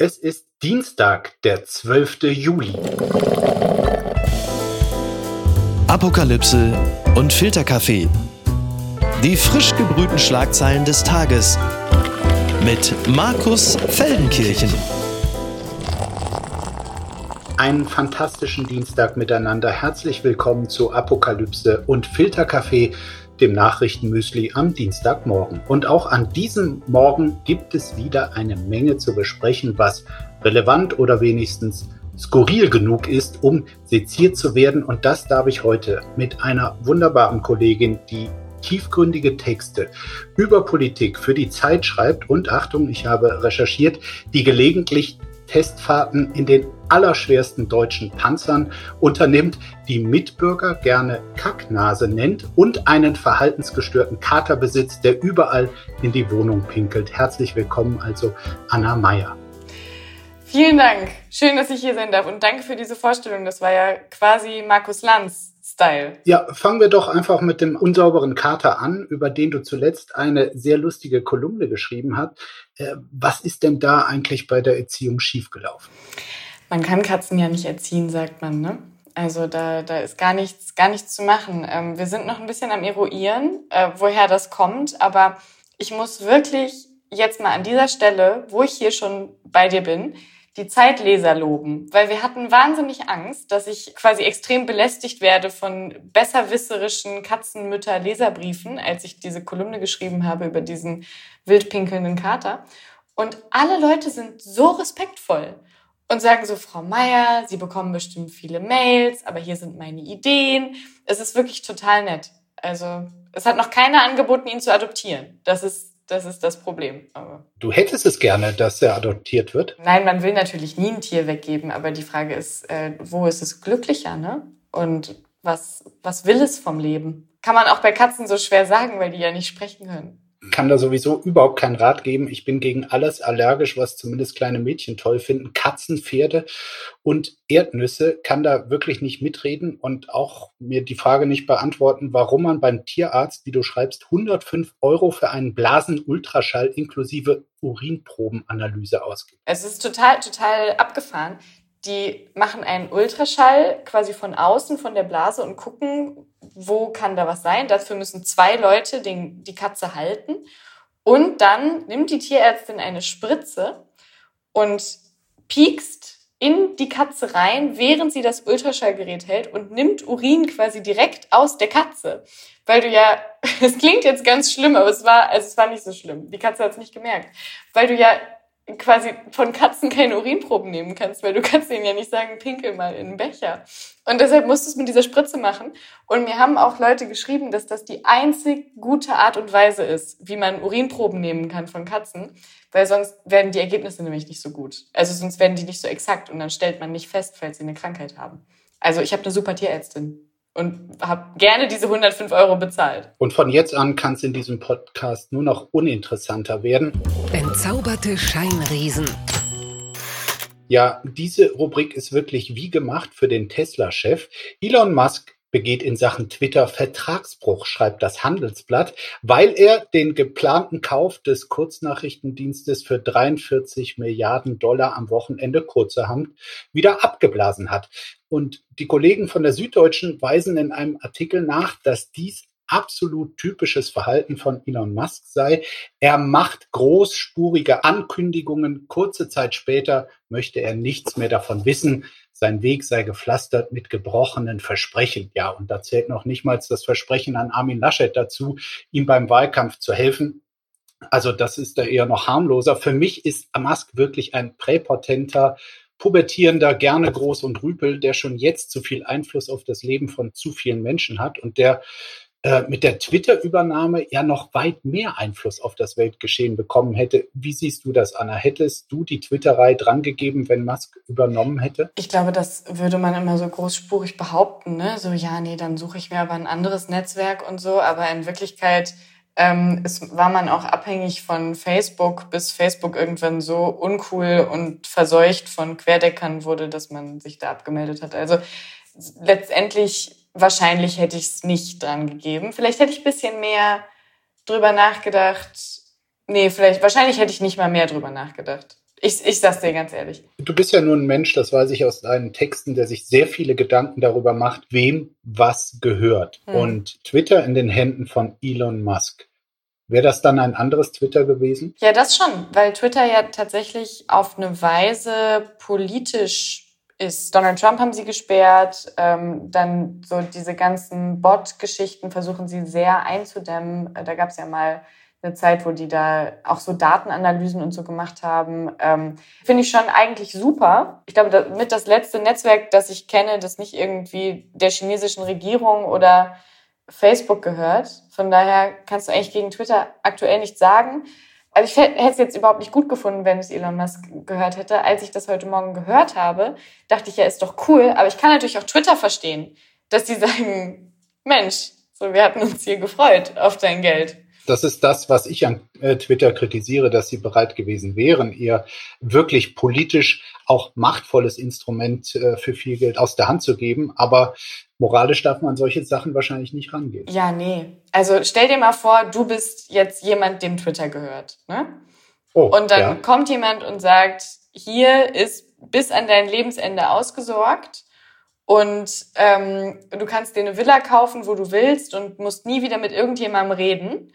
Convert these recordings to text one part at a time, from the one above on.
Es ist Dienstag, der 12. Juli. Apokalypse und Filterkaffee. Die frisch gebrühten Schlagzeilen des Tages mit Markus Feldenkirchen. Einen fantastischen Dienstag miteinander. Herzlich willkommen zu Apokalypse und Filterkaffee, dem Nachrichtenmüsli am Dienstagmorgen. Und auch an diesem Morgen gibt es wieder eine Menge zu besprechen, was relevant oder wenigstens skurril genug ist, um seziert zu werden. Und das darf ich heute mit einer wunderbaren Kollegin, die tiefgründige Texte über Politik für die Zeit schreibt und Achtung, ich habe recherchiert, die gelegentlich Testfahrten in den allerschwersten deutschen Panzern unternimmt, die Mitbürger gerne Kacknase nennt und einen verhaltensgestörten Kater besitzt, der überall in die Wohnung pinkelt. Herzlich willkommen also Anna Meyer. Vielen Dank. Schön, dass ich hier sein darf und danke für diese Vorstellung. Das war ja quasi Markus Lanz Style. Ja, fangen wir doch einfach mit dem unsauberen Kater an, über den du zuletzt eine sehr lustige Kolumne geschrieben hast. Äh, was ist denn da eigentlich bei der Erziehung schiefgelaufen? Man kann Katzen ja nicht erziehen, sagt man, ne? Also da, da ist gar nichts, gar nichts zu machen. Ähm, wir sind noch ein bisschen am Eruieren, äh, woher das kommt, aber ich muss wirklich jetzt mal an dieser Stelle, wo ich hier schon bei dir bin, die Zeitleser loben, weil wir hatten wahnsinnig Angst, dass ich quasi extrem belästigt werde von besserwisserischen Katzenmütter-Leserbriefen, als ich diese Kolumne geschrieben habe über diesen wildpinkelnden Kater. Und alle Leute sind so respektvoll und sagen so, Frau Meier, Sie bekommen bestimmt viele Mails, aber hier sind meine Ideen. Es ist wirklich total nett. Also es hat noch keiner angeboten, ihn zu adoptieren. Das ist das ist das Problem. Aber du hättest es gerne, dass er adoptiert wird? Nein, man will natürlich nie ein Tier weggeben, aber die Frage ist, äh, wo ist es glücklicher, ne? Und was, was will es vom Leben? Kann man auch bei Katzen so schwer sagen, weil die ja nicht sprechen können kann da sowieso überhaupt keinen Rat geben. Ich bin gegen alles allergisch, was zumindest kleine Mädchen toll finden. Katzen, Pferde und Erdnüsse kann da wirklich nicht mitreden und auch mir die Frage nicht beantworten, warum man beim Tierarzt, wie du schreibst, 105 Euro für einen Blasenultraschall inklusive Urinprobenanalyse ausgibt. Es ist total, total abgefahren. Die machen einen Ultraschall quasi von außen von der Blase und gucken, wo kann da was sein. Dafür müssen zwei Leute den, die Katze halten. Und dann nimmt die Tierärztin eine Spritze und piekst in die Katze rein, während sie das Ultraschallgerät hält und nimmt Urin quasi direkt aus der Katze. Weil du ja, es klingt jetzt ganz schlimm, aber es war, also es war nicht so schlimm. Die Katze hat es nicht gemerkt. Weil du ja quasi von Katzen keine Urinproben nehmen kannst, weil du kannst ihnen ja nicht sagen, pinkel mal in den Becher. Und deshalb musst du es mit dieser Spritze machen. Und mir haben auch Leute geschrieben, dass das die einzig gute Art und Weise ist, wie man Urinproben nehmen kann von Katzen, weil sonst werden die Ergebnisse nämlich nicht so gut. Also sonst werden die nicht so exakt und dann stellt man nicht fest, falls sie eine Krankheit haben. Also ich habe eine super Tierärztin und habe gerne diese 105 Euro bezahlt. Und von jetzt an kann es in diesem Podcast nur noch uninteressanter werden. Entzauberte Scheinriesen. Ja, diese Rubrik ist wirklich wie gemacht für den Tesla-Chef. Elon Musk begeht in Sachen Twitter Vertragsbruch, schreibt das Handelsblatt, weil er den geplanten Kauf des Kurznachrichtendienstes für 43 Milliarden Dollar am Wochenende kurzerhand wieder abgeblasen hat. Und die Kollegen von der Süddeutschen weisen in einem Artikel nach, dass dies absolut typisches Verhalten von Elon Musk sei. Er macht großspurige Ankündigungen. Kurze Zeit später möchte er nichts mehr davon wissen. Sein Weg sei gepflastert mit gebrochenen Versprechen. Ja, und da zählt noch nicht mal das Versprechen an Armin Laschet dazu, ihm beim Wahlkampf zu helfen. Also das ist da eher noch harmloser. Für mich ist Musk wirklich ein präpotenter pubertierender, gerne groß und rüpel, der schon jetzt zu viel Einfluss auf das Leben von zu vielen Menschen hat und der mit der Twitter-Übernahme ja noch weit mehr Einfluss auf das Weltgeschehen bekommen hätte. Wie siehst du das, Anna? Hättest du die Twitterei drangegeben, wenn Musk übernommen hätte? Ich glaube, das würde man immer so großspurig behaupten. Ne? So, ja, nee, dann suche ich mir aber ein anderes Netzwerk und so. Aber in Wirklichkeit ähm, es war man auch abhängig von Facebook, bis Facebook irgendwann so uncool und verseucht von Querdeckern wurde, dass man sich da abgemeldet hat. Also letztendlich wahrscheinlich hätte ich es nicht dran gegeben. Vielleicht hätte ich ein bisschen mehr drüber nachgedacht. Nee, vielleicht, wahrscheinlich hätte ich nicht mal mehr drüber nachgedacht. Ich, ich sag's dir ganz ehrlich. Du bist ja nur ein Mensch, das weiß ich aus deinen Texten, der sich sehr viele Gedanken darüber macht, wem was gehört. Hm. Und Twitter in den Händen von Elon Musk. Wäre das dann ein anderes Twitter gewesen? Ja, das schon, weil Twitter ja tatsächlich auf eine Weise politisch ist. Donald Trump haben sie gesperrt, ähm, dann so diese ganzen Bot-Geschichten versuchen sie sehr einzudämmen. Da gab es ja mal eine Zeit, wo die da auch so Datenanalysen und so gemacht haben. Ähm, Finde ich schon eigentlich super. Ich glaube, das, mit das letzte Netzwerk, das ich kenne, das nicht irgendwie der chinesischen Regierung oder Facebook gehört. Von daher kannst du eigentlich gegen Twitter aktuell nichts sagen. Also ich hätte es jetzt überhaupt nicht gut gefunden, wenn es Elon Musk gehört hätte. Als ich das heute Morgen gehört habe, dachte ich, ja, ist doch cool. Aber ich kann natürlich auch Twitter verstehen, dass die sagen, Mensch, so, wir hatten uns hier gefreut auf dein Geld das ist das, was ich an äh, Twitter kritisiere, dass sie bereit gewesen wären, ihr wirklich politisch auch machtvolles Instrument äh, für viel Geld aus der Hand zu geben. Aber moralisch darf man solche Sachen wahrscheinlich nicht rangehen. Ja, nee. Also stell dir mal vor, du bist jetzt jemand, dem Twitter gehört. Ne? Oh, und dann ja. kommt jemand und sagt, hier ist bis an dein Lebensende ausgesorgt. Und ähm, du kannst dir eine Villa kaufen, wo du willst und musst nie wieder mit irgendjemandem reden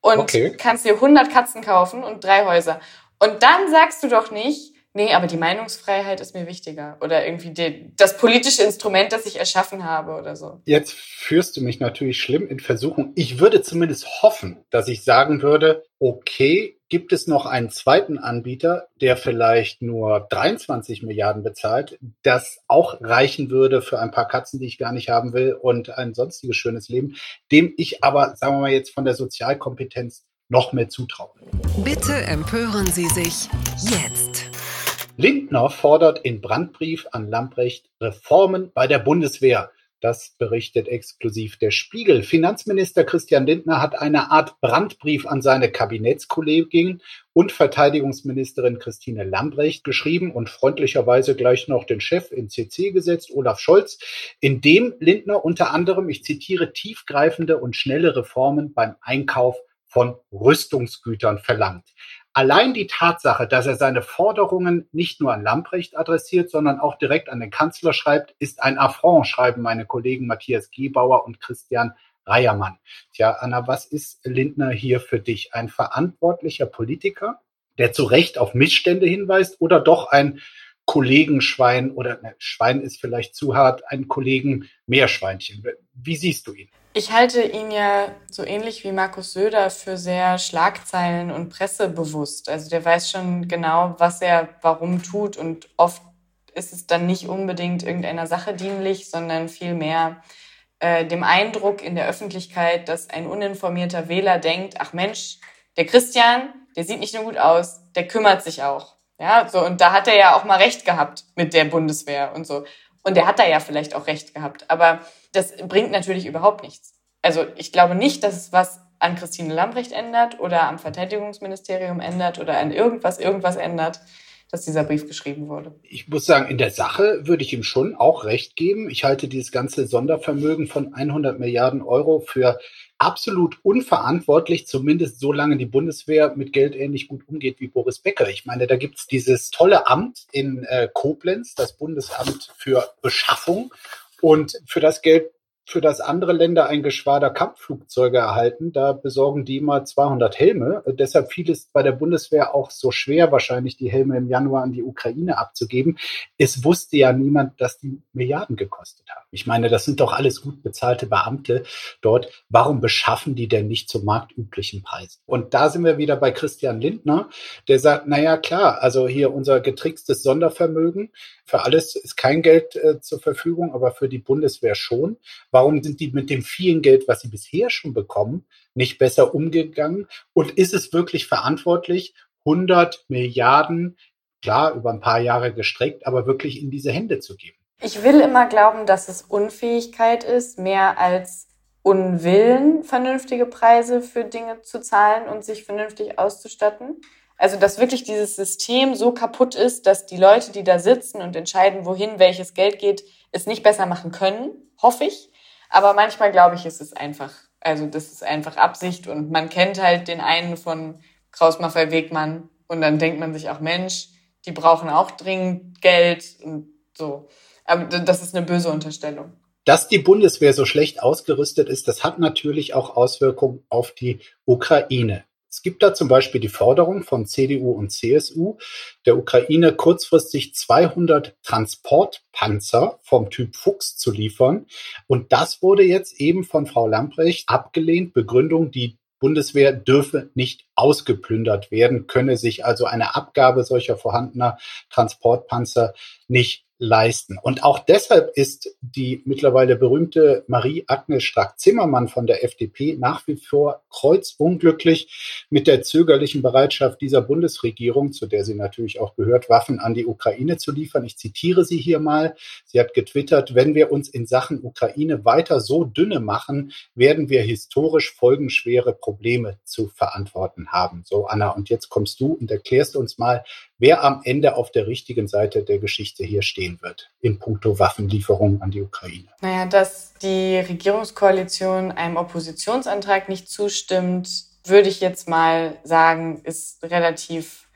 und okay. kannst dir 100 Katzen kaufen und drei Häuser. Und dann sagst du doch nicht, nee, aber die Meinungsfreiheit ist mir wichtiger oder irgendwie die, das politische Instrument, das ich erschaffen habe oder so. Jetzt führst du mich natürlich schlimm in Versuchung. Ich würde zumindest hoffen, dass ich sagen würde, okay, gibt es noch einen zweiten Anbieter, der vielleicht nur 23 Milliarden bezahlt, das auch reichen würde für ein paar Katzen, die ich gar nicht haben will und ein sonstiges schönes Leben, dem ich aber, sagen wir mal jetzt von der Sozialkompetenz noch mehr zutraue. Bitte empören Sie sich jetzt. Lindner fordert in Brandbrief an Lamprecht Reformen bei der Bundeswehr. Das berichtet exklusiv der Spiegel. Finanzminister Christian Lindner hat eine Art Brandbrief an seine Kabinettskollegin und Verteidigungsministerin Christine Lambrecht geschrieben und freundlicherweise gleich noch den Chef in CC gesetzt, Olaf Scholz, in dem Lindner unter anderem, ich zitiere, tiefgreifende und schnelle Reformen beim Einkauf von Rüstungsgütern verlangt. Allein die Tatsache, dass er seine Forderungen nicht nur an Lamprecht adressiert, sondern auch direkt an den Kanzler schreibt, ist ein Affront, schreiben meine Kollegen Matthias Gebauer und Christian Reiermann. Tja, Anna, was ist Lindner hier für dich? Ein verantwortlicher Politiker, der zu Recht auf Missstände hinweist oder doch ein Kollegenschwein oder ne, Schwein ist vielleicht zu hart, ein Kollegen Meerschweinchen? Wie siehst du ihn? Ich halte ihn ja so ähnlich wie Markus Söder für sehr Schlagzeilen- und pressebewusst. Also der weiß schon genau, was er warum tut und oft ist es dann nicht unbedingt irgendeiner Sache dienlich, sondern vielmehr äh, dem Eindruck in der Öffentlichkeit, dass ein uninformierter Wähler denkt, ach Mensch, der Christian, der sieht nicht nur gut aus, der kümmert sich auch. Ja, so, und da hat er ja auch mal recht gehabt mit der Bundeswehr und so. Und der hat da ja vielleicht auch recht gehabt. Aber das bringt natürlich überhaupt nichts. Also ich glaube nicht, dass es was an Christine Lambrecht ändert oder am Verteidigungsministerium ändert oder an irgendwas irgendwas ändert, dass dieser Brief geschrieben wurde. Ich muss sagen, in der Sache würde ich ihm schon auch recht geben. Ich halte dieses ganze Sondervermögen von 100 Milliarden Euro für absolut unverantwortlich, zumindest solange die Bundeswehr mit Geld ähnlich gut umgeht wie Boris Becker. Ich meine, da gibt's dieses tolle Amt in äh, Koblenz, das Bundesamt für Beschaffung. Und für das Geld für das andere Länder ein Geschwader Kampfflugzeuge erhalten. Da besorgen die mal 200 Helme. Deshalb fiel es bei der Bundeswehr auch so schwer, wahrscheinlich die Helme im Januar an die Ukraine abzugeben. Es wusste ja niemand, dass die Milliarden gekostet haben. Ich meine, das sind doch alles gut bezahlte Beamte dort. Warum beschaffen die denn nicht zu marktüblichen Preisen? Und da sind wir wieder bei Christian Lindner, der sagt, na ja, klar, also hier unser getrickstes Sondervermögen. Für alles ist kein Geld äh, zur Verfügung, aber für die Bundeswehr schon. Sind die mit dem vielen Geld, was sie bisher schon bekommen, nicht besser umgegangen? Und ist es wirklich verantwortlich, 100 Milliarden, klar, über ein paar Jahre gestreckt, aber wirklich in diese Hände zu geben? Ich will immer glauben, dass es Unfähigkeit ist, mehr als Unwillen, vernünftige Preise für Dinge zu zahlen und sich vernünftig auszustatten. Also, dass wirklich dieses System so kaputt ist, dass die Leute, die da sitzen und entscheiden, wohin welches Geld geht, es nicht besser machen können, hoffe ich. Aber manchmal glaube ich, ist es einfach, also das ist einfach Absicht und man kennt halt den einen von Kraus Maffei Wegmann, Und dann denkt man sich auch, Mensch, die brauchen auch dringend Geld und so. Aber das ist eine böse Unterstellung. Dass die Bundeswehr so schlecht ausgerüstet ist, das hat natürlich auch Auswirkungen auf die Ukraine. Es gibt da zum Beispiel die Forderung von CDU und CSU, der Ukraine kurzfristig 200 Transportpanzer vom Typ Fuchs zu liefern. Und das wurde jetzt eben von Frau Lamprecht abgelehnt. Begründung, die Bundeswehr dürfe nicht ausgeplündert werden, könne sich also eine Abgabe solcher vorhandener Transportpanzer nicht leisten. Und auch deshalb ist die mittlerweile berühmte Marie-Agnes Strack-Zimmermann von der FDP nach wie vor kreuzunglücklich mit der zögerlichen Bereitschaft dieser Bundesregierung, zu der sie natürlich auch gehört, Waffen an die Ukraine zu liefern. Ich zitiere sie hier mal. Sie hat getwittert, wenn wir uns in Sachen Ukraine weiter so dünne machen, werden wir historisch folgenschwere Probleme zu verantworten haben. So, Anna, und jetzt kommst du und erklärst uns mal, wer am Ende auf der richtigen Seite der Geschichte hier stehen wird in puncto Waffenlieferungen an die Ukraine. Naja, dass die Regierungskoalition einem Oppositionsantrag nicht zustimmt, würde ich jetzt mal sagen, ist relativ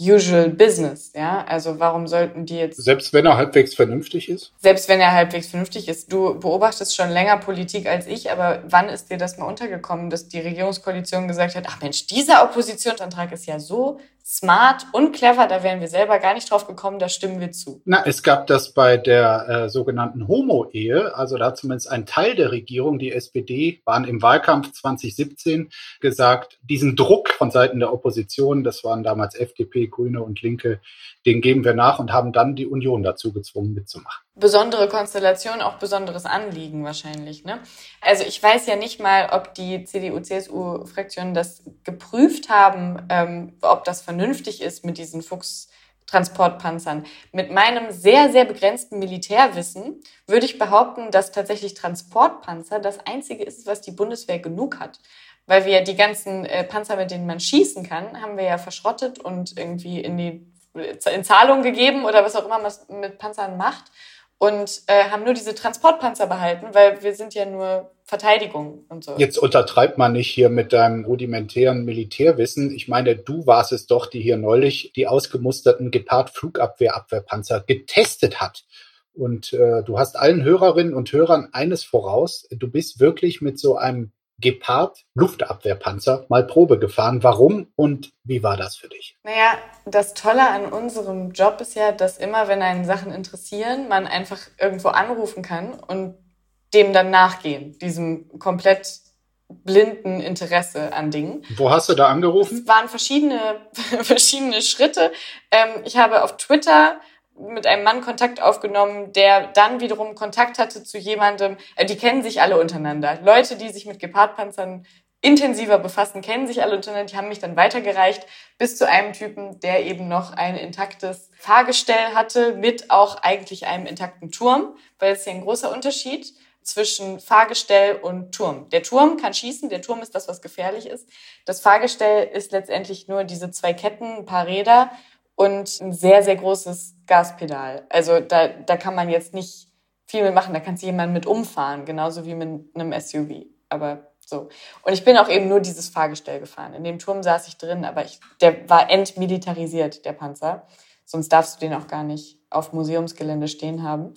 usual business, ja? Also warum sollten die jetzt selbst wenn er halbwegs vernünftig ist? Selbst wenn er halbwegs vernünftig ist. Du beobachtest schon länger Politik als ich, aber wann ist dir das mal untergekommen, dass die Regierungskoalition gesagt hat, ach Mensch, dieser Oppositionsantrag ist ja so smart und clever, da wären wir selber gar nicht drauf gekommen, da stimmen wir zu. Na, es gab das bei der äh, sogenannten Homo-Ehe, also da hat zumindest ein Teil der Regierung, die SPD, waren im Wahlkampf 2017 gesagt, diesen Druck von Seiten der Opposition, das waren damals FDP, Grüne und Linke, den geben wir nach und haben dann die Union dazu gezwungen mitzumachen. Besondere Konstellation, auch besonderes Anliegen wahrscheinlich. Ne? Also ich weiß ja nicht mal, ob die CDU-CSU-Fraktionen das geprüft haben, ähm, ob das vernünftig ist mit diesen Fuchs-Transportpanzern. Mit meinem sehr, sehr begrenzten Militärwissen würde ich behaupten, dass tatsächlich Transportpanzer das Einzige ist, was die Bundeswehr genug hat weil wir die ganzen äh, Panzer, mit denen man schießen kann, haben wir ja verschrottet und irgendwie in die in Zahlung gegeben oder was auch immer man mit Panzern macht und äh, haben nur diese Transportpanzer behalten, weil wir sind ja nur Verteidigung und so. Jetzt untertreibt man nicht hier mit deinem rudimentären Militärwissen. Ich meine, du warst es doch, die hier neulich die ausgemusterten Gepard-Flugabwehr-Abwehrpanzer getestet hat. Und äh, du hast allen Hörerinnen und Hörern eines voraus. Du bist wirklich mit so einem Gepard Luftabwehrpanzer mal Probe gefahren. Warum und wie war das für dich? Naja, das Tolle an unserem Job ist ja, dass immer, wenn einen Sachen interessieren, man einfach irgendwo anrufen kann und dem dann nachgehen, diesem komplett blinden Interesse an Dingen. Wo hast du da angerufen? Es waren verschiedene, verschiedene Schritte. Ähm, ich habe auf Twitter mit einem Mann Kontakt aufgenommen, der dann wiederum Kontakt hatte zu jemandem, äh, die kennen sich alle untereinander. Leute, die sich mit Gepardpanzern intensiver befassen, kennen sich alle untereinander, die haben mich dann weitergereicht bis zu einem Typen, der eben noch ein intaktes Fahrgestell hatte mit auch eigentlich einem intakten Turm, weil es ja ein großer Unterschied zwischen Fahrgestell und Turm. Der Turm kann schießen, der Turm ist das, was gefährlich ist. Das Fahrgestell ist letztendlich nur diese zwei Ketten, ein paar Räder und ein sehr, sehr großes Gaspedal. Also da, da kann man jetzt nicht viel mit machen. Da kann sich jemand mit umfahren, genauso wie mit einem SUV. Aber so. Und ich bin auch eben nur dieses Fahrgestell gefahren. In dem Turm saß ich drin, aber ich, der war entmilitarisiert, der Panzer. Sonst darfst du den auch gar nicht auf Museumsgelände stehen haben.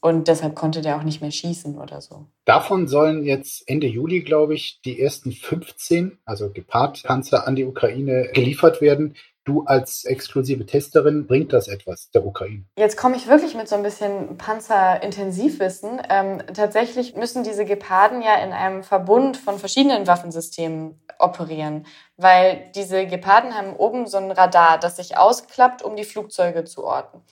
Und deshalb konnte der auch nicht mehr schießen oder so. Davon sollen jetzt Ende Juli, glaube ich, die ersten 15, also Gepard-Panzer an die Ukraine geliefert werden. Du als exklusive Testerin, bringt das etwas der Ukraine? Jetzt komme ich wirklich mit so ein bisschen Panzerintensivwissen. Ähm, tatsächlich müssen diese Geparden ja in einem Verbund von verschiedenen Waffensystemen operieren, weil diese Geparden haben oben so ein Radar, das sich ausklappt, um die Flugzeuge zu orten.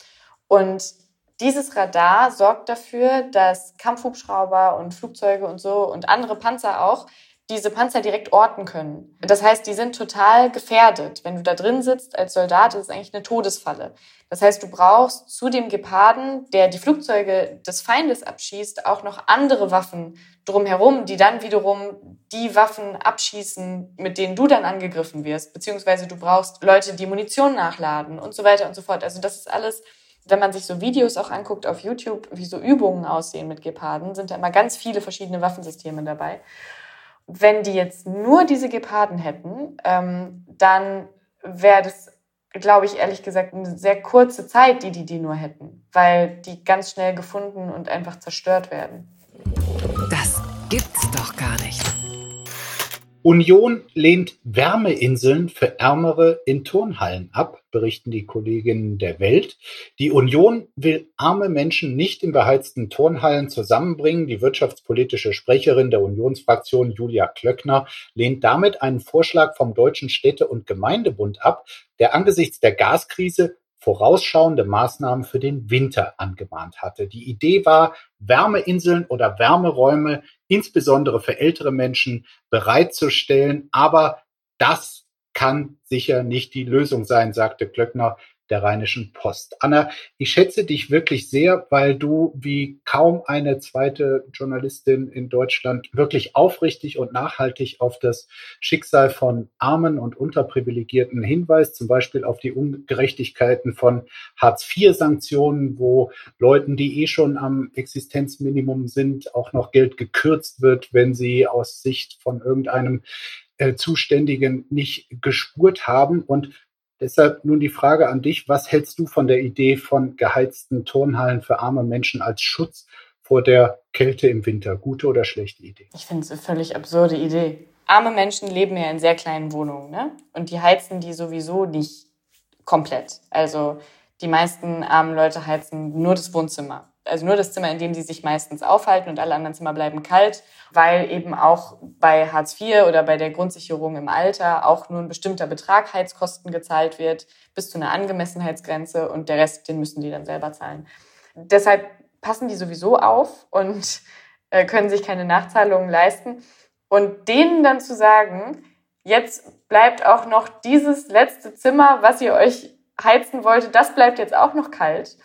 Und dieses Radar sorgt dafür, dass Kampfhubschrauber und Flugzeuge und so und andere Panzer auch diese Panzer direkt orten können. Das heißt, die sind total gefährdet. Wenn du da drin sitzt als Soldat, ist es eigentlich eine Todesfalle. Das heißt, du brauchst zu dem Geparden, der die Flugzeuge des Feindes abschießt, auch noch andere Waffen drumherum, die dann wiederum die Waffen abschießen, mit denen du dann angegriffen wirst. Beziehungsweise du brauchst Leute, die Munition nachladen und so weiter und so fort. Also das ist alles wenn man sich so Videos auch anguckt auf YouTube, wie so Übungen aussehen mit Geparden, sind da immer ganz viele verschiedene Waffensysteme dabei. Wenn die jetzt nur diese Geparden hätten, ähm, dann wäre das glaube ich, ehrlich gesagt, eine sehr kurze Zeit, die die die nur hätten, weil die ganz schnell gefunden und einfach zerstört werden. Das gibt's doch gar nicht. Union lehnt Wärmeinseln für Ärmere in Turnhallen ab, berichten die Kolleginnen der Welt. Die Union will arme Menschen nicht in beheizten Turnhallen zusammenbringen. Die wirtschaftspolitische Sprecherin der Unionsfraktion Julia Klöckner lehnt damit einen Vorschlag vom Deutschen Städte- und Gemeindebund ab, der angesichts der Gaskrise vorausschauende Maßnahmen für den Winter angemahnt hatte. Die Idee war, Wärmeinseln oder Wärmeräume, insbesondere für ältere Menschen, bereitzustellen. Aber das kann sicher nicht die Lösung sein, sagte Klöckner der Rheinischen Post. Anna, ich schätze dich wirklich sehr, weil du wie kaum eine zweite Journalistin in Deutschland wirklich aufrichtig und nachhaltig auf das Schicksal von Armen und Unterprivilegierten hinweist, zum Beispiel auf die Ungerechtigkeiten von Hartz-IV-Sanktionen, wo Leuten, die eh schon am Existenzminimum sind, auch noch Geld gekürzt wird, wenn sie aus Sicht von irgendeinem äh, Zuständigen nicht gespurt haben. Und Deshalb nun die Frage an dich, was hältst du von der Idee von geheizten Turnhallen für arme Menschen als Schutz vor der Kälte im Winter? Gute oder schlechte Idee? Ich finde es eine völlig absurde Idee. Arme Menschen leben ja in sehr kleinen Wohnungen, ne? Und die heizen die sowieso nicht komplett. Also die meisten armen Leute heizen nur das Wohnzimmer also nur das Zimmer, in dem sie sich meistens aufhalten und alle anderen Zimmer bleiben kalt, weil eben auch bei Hartz IV oder bei der Grundsicherung im Alter auch nur ein bestimmter Betrag Heizkosten gezahlt wird, bis zu einer Angemessenheitsgrenze und der Rest, den müssen die dann selber zahlen. Deshalb passen die sowieso auf und äh, können sich keine Nachzahlungen leisten. Und denen dann zu sagen, jetzt bleibt auch noch dieses letzte Zimmer, was ihr euch heizen wolltet, das bleibt jetzt auch noch kalt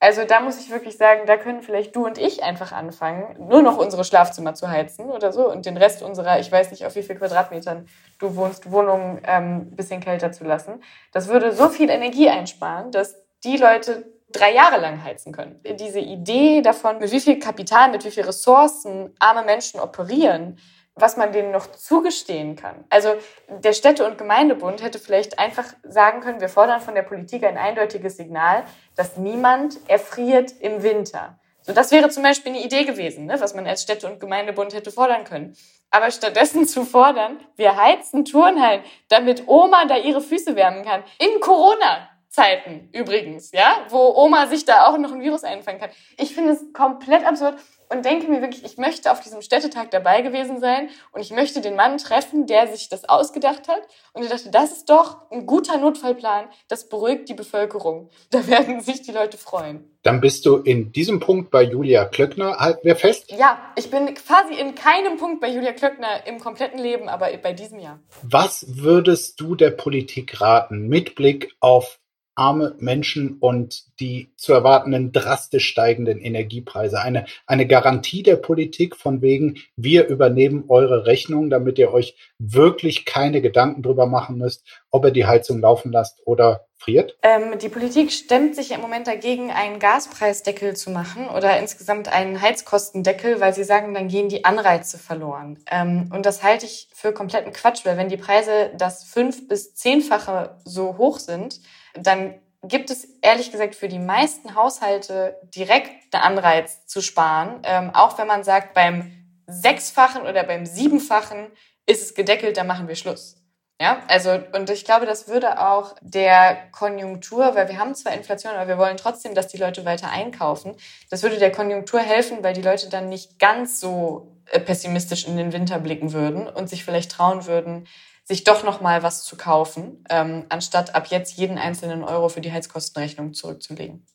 also da muss ich wirklich sagen, da können vielleicht du und ich einfach anfangen, nur noch unsere Schlafzimmer zu heizen oder so und den Rest unserer, ich weiß nicht auf wie viel Quadratmetern du wohnst, Wohnung ähm, bisschen kälter zu lassen. Das würde so viel Energie einsparen, dass die Leute drei Jahre lang heizen können. Diese Idee davon, mit wie viel Kapital, mit wie viel Ressourcen arme Menschen operieren, was man denen noch zugestehen kann. Also der Städte- und Gemeindebund hätte vielleicht einfach sagen können, wir fordern von der Politik ein eindeutiges Signal, dass niemand erfriert im Winter. So, das wäre zum Beispiel eine Idee gewesen, ne, was man als Städte- und Gemeindebund hätte fordern können. Aber stattdessen zu fordern, wir heizen Turnhallen, damit Oma da ihre Füße wärmen kann. In Corona-Zeiten übrigens, ja, wo Oma sich da auch noch ein Virus einfangen kann. Ich finde es komplett absurd und denke mir wirklich, ich möchte auf diesem Städtetag dabei gewesen sein und ich möchte den Mann treffen, der sich das ausgedacht hat. Und ich dachte, das ist doch ein guter Notfallplan, das beruhigt die Bevölkerung. Da werden sich die Leute freuen. Dann bist du in diesem Punkt bei Julia Klöckner, halten wir fest? Ja, ich bin quasi in keinem Punkt bei Julia Klöckner im kompletten Leben, aber bei diesem Jahr. Was würdest du der Politik raten mit Blick auf arme Menschen und die zu erwartenden drastisch steigenden Energiepreise. Eine, eine Garantie der Politik von wegen, wir übernehmen eure Rechnung, damit ihr euch wirklich keine Gedanken drüber machen müsst, ob ihr die Heizung laufen lasst oder friert? Ähm, die Politik stemmt sich im Moment dagegen, einen Gaspreisdeckel zu machen oder insgesamt einen Heizkostendeckel, weil sie sagen, dann gehen die Anreize verloren. Ähm, und das halte ich für kompletten Quatsch, weil wenn die Preise das fünf- bis zehnfache so hoch sind, dann gibt es ehrlich gesagt für die meisten Haushalte direkt einen Anreiz zu sparen. Ähm, auch wenn man sagt, beim sechsfachen oder beim siebenfachen ist es gedeckelt, dann machen wir Schluss. Ja, also, und ich glaube, das würde auch der Konjunktur, weil wir haben zwar Inflation, aber wir wollen trotzdem, dass die Leute weiter einkaufen. Das würde der Konjunktur helfen, weil die Leute dann nicht ganz so äh, pessimistisch in den Winter blicken würden und sich vielleicht trauen würden, sich doch noch mal was zu kaufen, ähm, anstatt ab jetzt jeden einzelnen Euro für die Heizkostenrechnung zurückzulegen.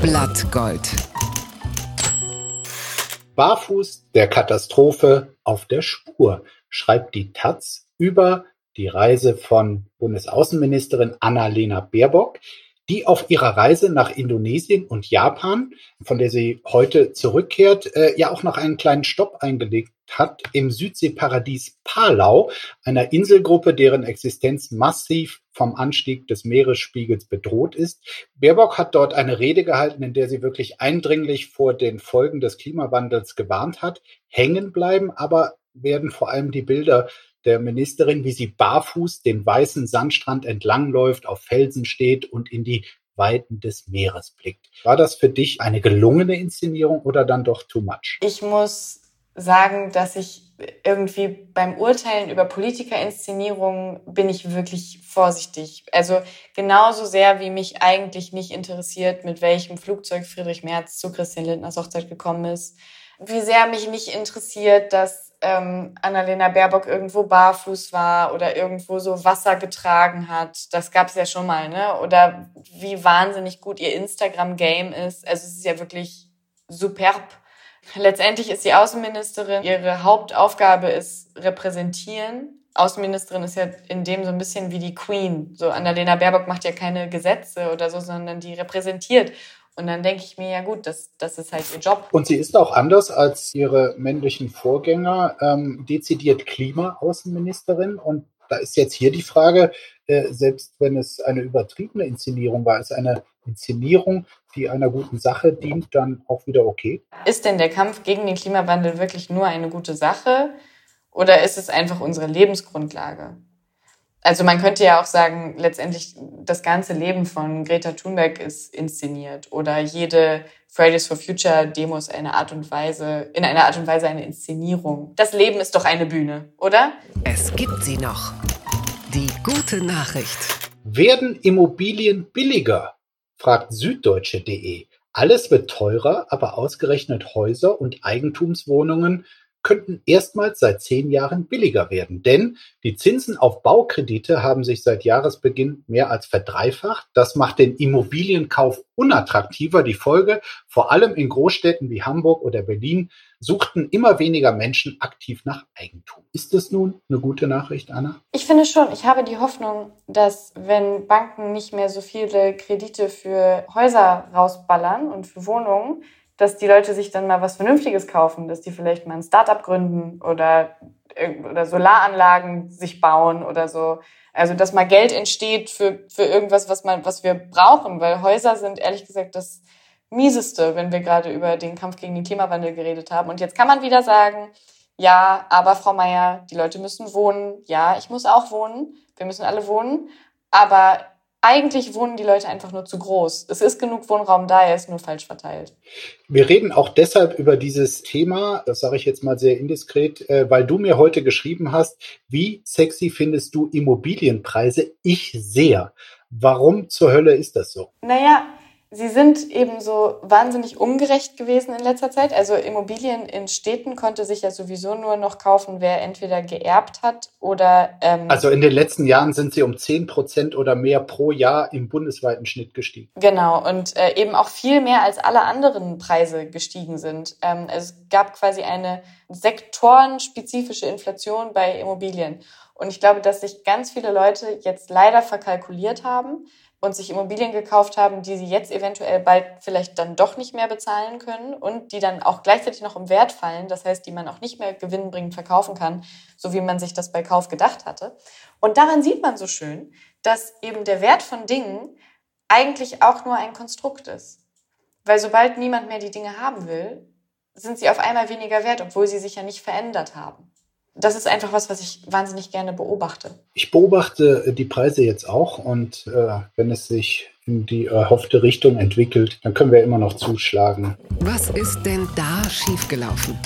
Blattgold. Barfuß der Katastrophe auf der Spur, schreibt die Taz über die Reise von Bundesaußenministerin Annalena Baerbock, die auf ihrer Reise nach Indonesien und Japan, von der sie heute zurückkehrt, äh, ja auch noch einen kleinen Stopp eingelegt hat im Südseeparadies Palau, einer Inselgruppe, deren Existenz massiv vom Anstieg des Meeresspiegels bedroht ist. Baerbock hat dort eine Rede gehalten, in der sie wirklich eindringlich vor den Folgen des Klimawandels gewarnt hat. Hängen bleiben aber werden vor allem die Bilder der Ministerin, wie sie barfuß den weißen Sandstrand entlangläuft, auf Felsen steht und in die Weiten des Meeres blickt. War das für dich eine gelungene Inszenierung oder dann doch too much? Ich muss sagen, dass ich irgendwie beim Urteilen über Politikerinszenierungen bin ich wirklich vorsichtig. Also genauso sehr, wie mich eigentlich nicht interessiert, mit welchem Flugzeug Friedrich Merz zu Christian Lindners Hochzeit gekommen ist. Wie sehr mich nicht interessiert, dass ähm, Annalena Baerbock irgendwo barfuß war oder irgendwo so Wasser getragen hat. Das gab es ja schon mal, ne? Oder wie wahnsinnig gut ihr Instagram-Game ist. Also es ist ja wirklich superb Letztendlich ist die Außenministerin, ihre Hauptaufgabe ist repräsentieren. Außenministerin ist ja in dem so ein bisschen wie die Queen. So Annalena Baerbock macht ja keine Gesetze oder so, sondern die repräsentiert. Und dann denke ich mir, ja gut, das, das ist halt ihr Job. Und sie ist auch anders als ihre männlichen Vorgänger, ähm, dezidiert Klima-Außenministerin. Und da ist jetzt hier die Frage, äh, selbst wenn es eine übertriebene Inszenierung war, ist eine Inszenierung, die einer guten Sache dient, dann auch wieder okay? Ist denn der Kampf gegen den Klimawandel wirklich nur eine gute Sache oder ist es einfach unsere Lebensgrundlage? Also man könnte ja auch sagen, letztendlich das ganze Leben von Greta Thunberg ist inszeniert oder jede Fridays for Future Demo ist eine Art und Weise, in einer Art und Weise eine Inszenierung. Das Leben ist doch eine Bühne, oder? Es gibt sie noch. Die gute Nachricht. Werden Immobilien billiger? fragt süddeutsche.de. Alles wird teurer, aber ausgerechnet Häuser und Eigentumswohnungen könnten erstmals seit zehn Jahren billiger werden. Denn die Zinsen auf Baukredite haben sich seit Jahresbeginn mehr als verdreifacht. Das macht den Immobilienkauf unattraktiver. Die Folge, vor allem in Großstädten wie Hamburg oder Berlin, suchten immer weniger Menschen aktiv nach Eigentum. Ist das nun eine gute Nachricht, Anna? Ich finde schon. Ich habe die Hoffnung, dass wenn Banken nicht mehr so viele Kredite für Häuser rausballern und für Wohnungen, dass die Leute sich dann mal was Vernünftiges kaufen, dass die vielleicht mal ein Startup gründen oder, oder Solaranlagen sich bauen oder so. Also, dass mal Geld entsteht für, für irgendwas, was man, was wir brauchen, weil Häuser sind ehrlich gesagt das Mieseste, wenn wir gerade über den Kampf gegen den Klimawandel geredet haben. Und jetzt kann man wieder sagen, ja, aber Frau Meier, die Leute müssen wohnen. Ja, ich muss auch wohnen. Wir müssen alle wohnen. Aber eigentlich wohnen die Leute einfach nur zu groß. Es ist genug Wohnraum da, er ist nur falsch verteilt. Wir reden auch deshalb über dieses Thema, das sage ich jetzt mal sehr indiskret, äh, weil du mir heute geschrieben hast, wie sexy findest du Immobilienpreise? Ich sehr. Warum zur Hölle ist das so? Naja, Sie sind eben so wahnsinnig ungerecht gewesen in letzter Zeit. Also Immobilien in Städten konnte sich ja sowieso nur noch kaufen, wer entweder geerbt hat oder. Ähm, also in den letzten Jahren sind sie um 10 Prozent oder mehr pro Jahr im bundesweiten Schnitt gestiegen. Genau, und äh, eben auch viel mehr als alle anderen Preise gestiegen sind. Ähm, es gab quasi eine sektorenspezifische Inflation bei Immobilien. Und ich glaube, dass sich ganz viele Leute jetzt leider verkalkuliert haben und sich Immobilien gekauft haben, die sie jetzt eventuell bald vielleicht dann doch nicht mehr bezahlen können und die dann auch gleichzeitig noch im Wert fallen, das heißt, die man auch nicht mehr gewinnbringend verkaufen kann, so wie man sich das bei Kauf gedacht hatte. Und daran sieht man so schön, dass eben der Wert von Dingen eigentlich auch nur ein Konstrukt ist. Weil sobald niemand mehr die Dinge haben will, sind sie auf einmal weniger wert, obwohl sie sich ja nicht verändert haben das ist einfach was, was ich wahnsinnig gerne beobachte. Ich beobachte äh, die Preise jetzt auch und äh, wenn es sich in die erhoffte Richtung entwickelt, dann können wir immer noch zuschlagen. Was ist denn da schiefgelaufen?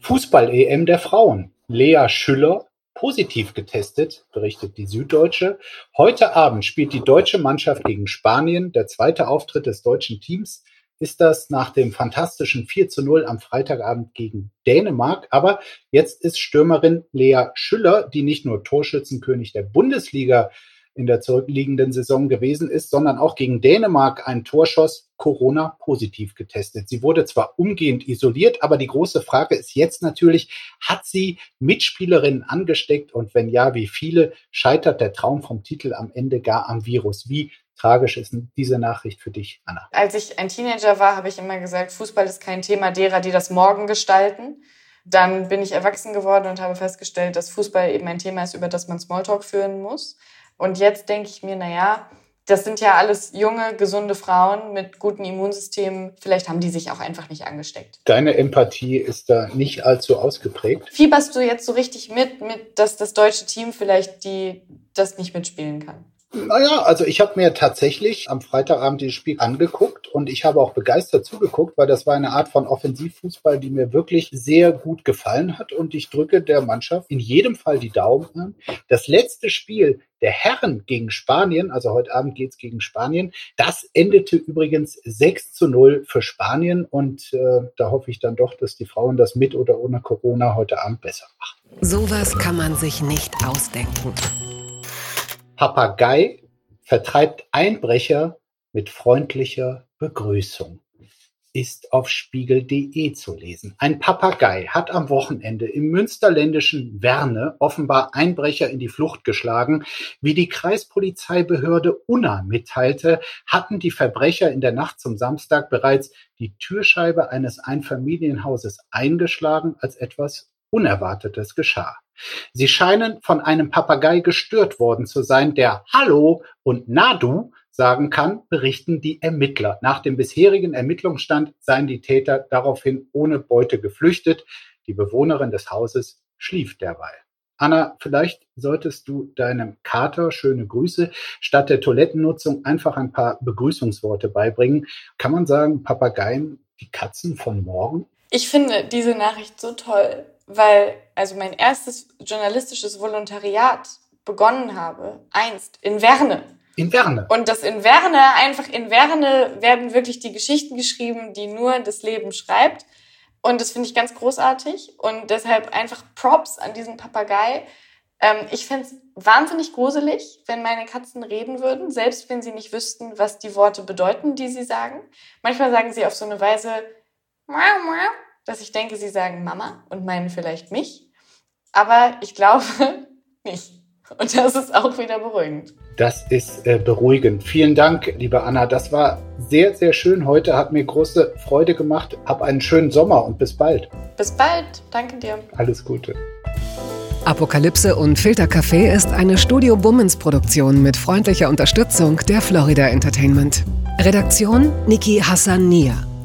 Fußball-EM der Frauen. Lea Schüller positiv getestet, berichtet die Süddeutsche. Heute Abend spielt die deutsche Mannschaft gegen Spanien, der zweite Auftritt des deutschen Teams ist das nach dem fantastischen 4 zu 0 am Freitagabend gegen Dänemark. Aber jetzt ist Stürmerin Lea Schüller, die nicht nur Torschützenkönig der Bundesliga in der zurückliegenden Saison gewesen ist, sondern auch gegen Dänemark ein Torschoss Corona positiv getestet. Sie wurde zwar umgehend isoliert, aber die große Frage ist jetzt natürlich, hat sie Mitspielerinnen angesteckt und wenn ja, wie viele? Scheitert der Traum vom Titel am Ende gar am Virus? Wie tragisch ist diese Nachricht für dich, Anna? Als ich ein Teenager war, habe ich immer gesagt, Fußball ist kein Thema derer, die das morgen gestalten. Dann bin ich erwachsen geworden und habe festgestellt, dass Fußball eben ein Thema ist, über das man Smalltalk führen muss. Und jetzt denke ich mir, na ja, das sind ja alles junge, gesunde Frauen mit guten Immunsystemen. Vielleicht haben die sich auch einfach nicht angesteckt. Deine Empathie ist da nicht allzu ausgeprägt. Fieberst du jetzt so richtig mit, mit dass das deutsche Team vielleicht die das nicht mitspielen kann? Naja, also ich habe mir tatsächlich am Freitagabend dieses Spiel angeguckt und ich habe auch begeistert zugeguckt, weil das war eine Art von Offensivfußball, die mir wirklich sehr gut gefallen hat und ich drücke der Mannschaft in jedem Fall die Daumen an. Das letzte Spiel der Herren gegen Spanien, also heute Abend geht's gegen Spanien, das endete übrigens 6 zu 0 für Spanien und äh, da hoffe ich dann doch, dass die Frauen das mit oder ohne Corona heute Abend besser machen. Sowas kann man sich nicht ausdenken. Papagei vertreibt Einbrecher mit freundlicher Begrüßung. Ist auf spiegel.de zu lesen. Ein Papagei hat am Wochenende im münsterländischen Werne offenbar Einbrecher in die Flucht geschlagen. Wie die Kreispolizeibehörde Unna mitteilte, hatten die Verbrecher in der Nacht zum Samstag bereits die Türscheibe eines Einfamilienhauses eingeschlagen, als etwas Unerwartetes geschah. Sie scheinen von einem Papagei gestört worden zu sein, der Hallo und Nadu sagen kann, berichten die Ermittler. Nach dem bisherigen Ermittlungsstand seien die Täter daraufhin ohne Beute geflüchtet. Die Bewohnerin des Hauses schlief derweil. Anna, vielleicht solltest du deinem Kater schöne Grüße statt der Toilettennutzung einfach ein paar Begrüßungsworte beibringen. Kann man sagen, Papageien, die Katzen von morgen? Ich finde diese Nachricht so toll, weil also mein erstes journalistisches Volontariat begonnen habe, einst in Werne. In Werne. Und das in Werne, einfach in Werne werden wirklich die Geschichten geschrieben, die nur das Leben schreibt. Und das finde ich ganz großartig. Und deshalb einfach Props an diesen Papagei. Ähm, ich fände es wahnsinnig gruselig, wenn meine Katzen reden würden, selbst wenn sie nicht wüssten, was die Worte bedeuten, die sie sagen. Manchmal sagen sie auf so eine Weise, dass ich denke, sie sagen Mama und meinen vielleicht mich. Aber ich glaube nicht. Und das ist auch wieder beruhigend. Das ist äh, beruhigend. Vielen Dank, liebe Anna. Das war sehr, sehr schön heute. Hat mir große Freude gemacht. Hab einen schönen Sommer und bis bald. Bis bald. Danke dir. Alles Gute. Apokalypse und Filtercafé ist eine Studio Bummens Produktion mit freundlicher Unterstützung der Florida Entertainment. Redaktion Niki Hassania.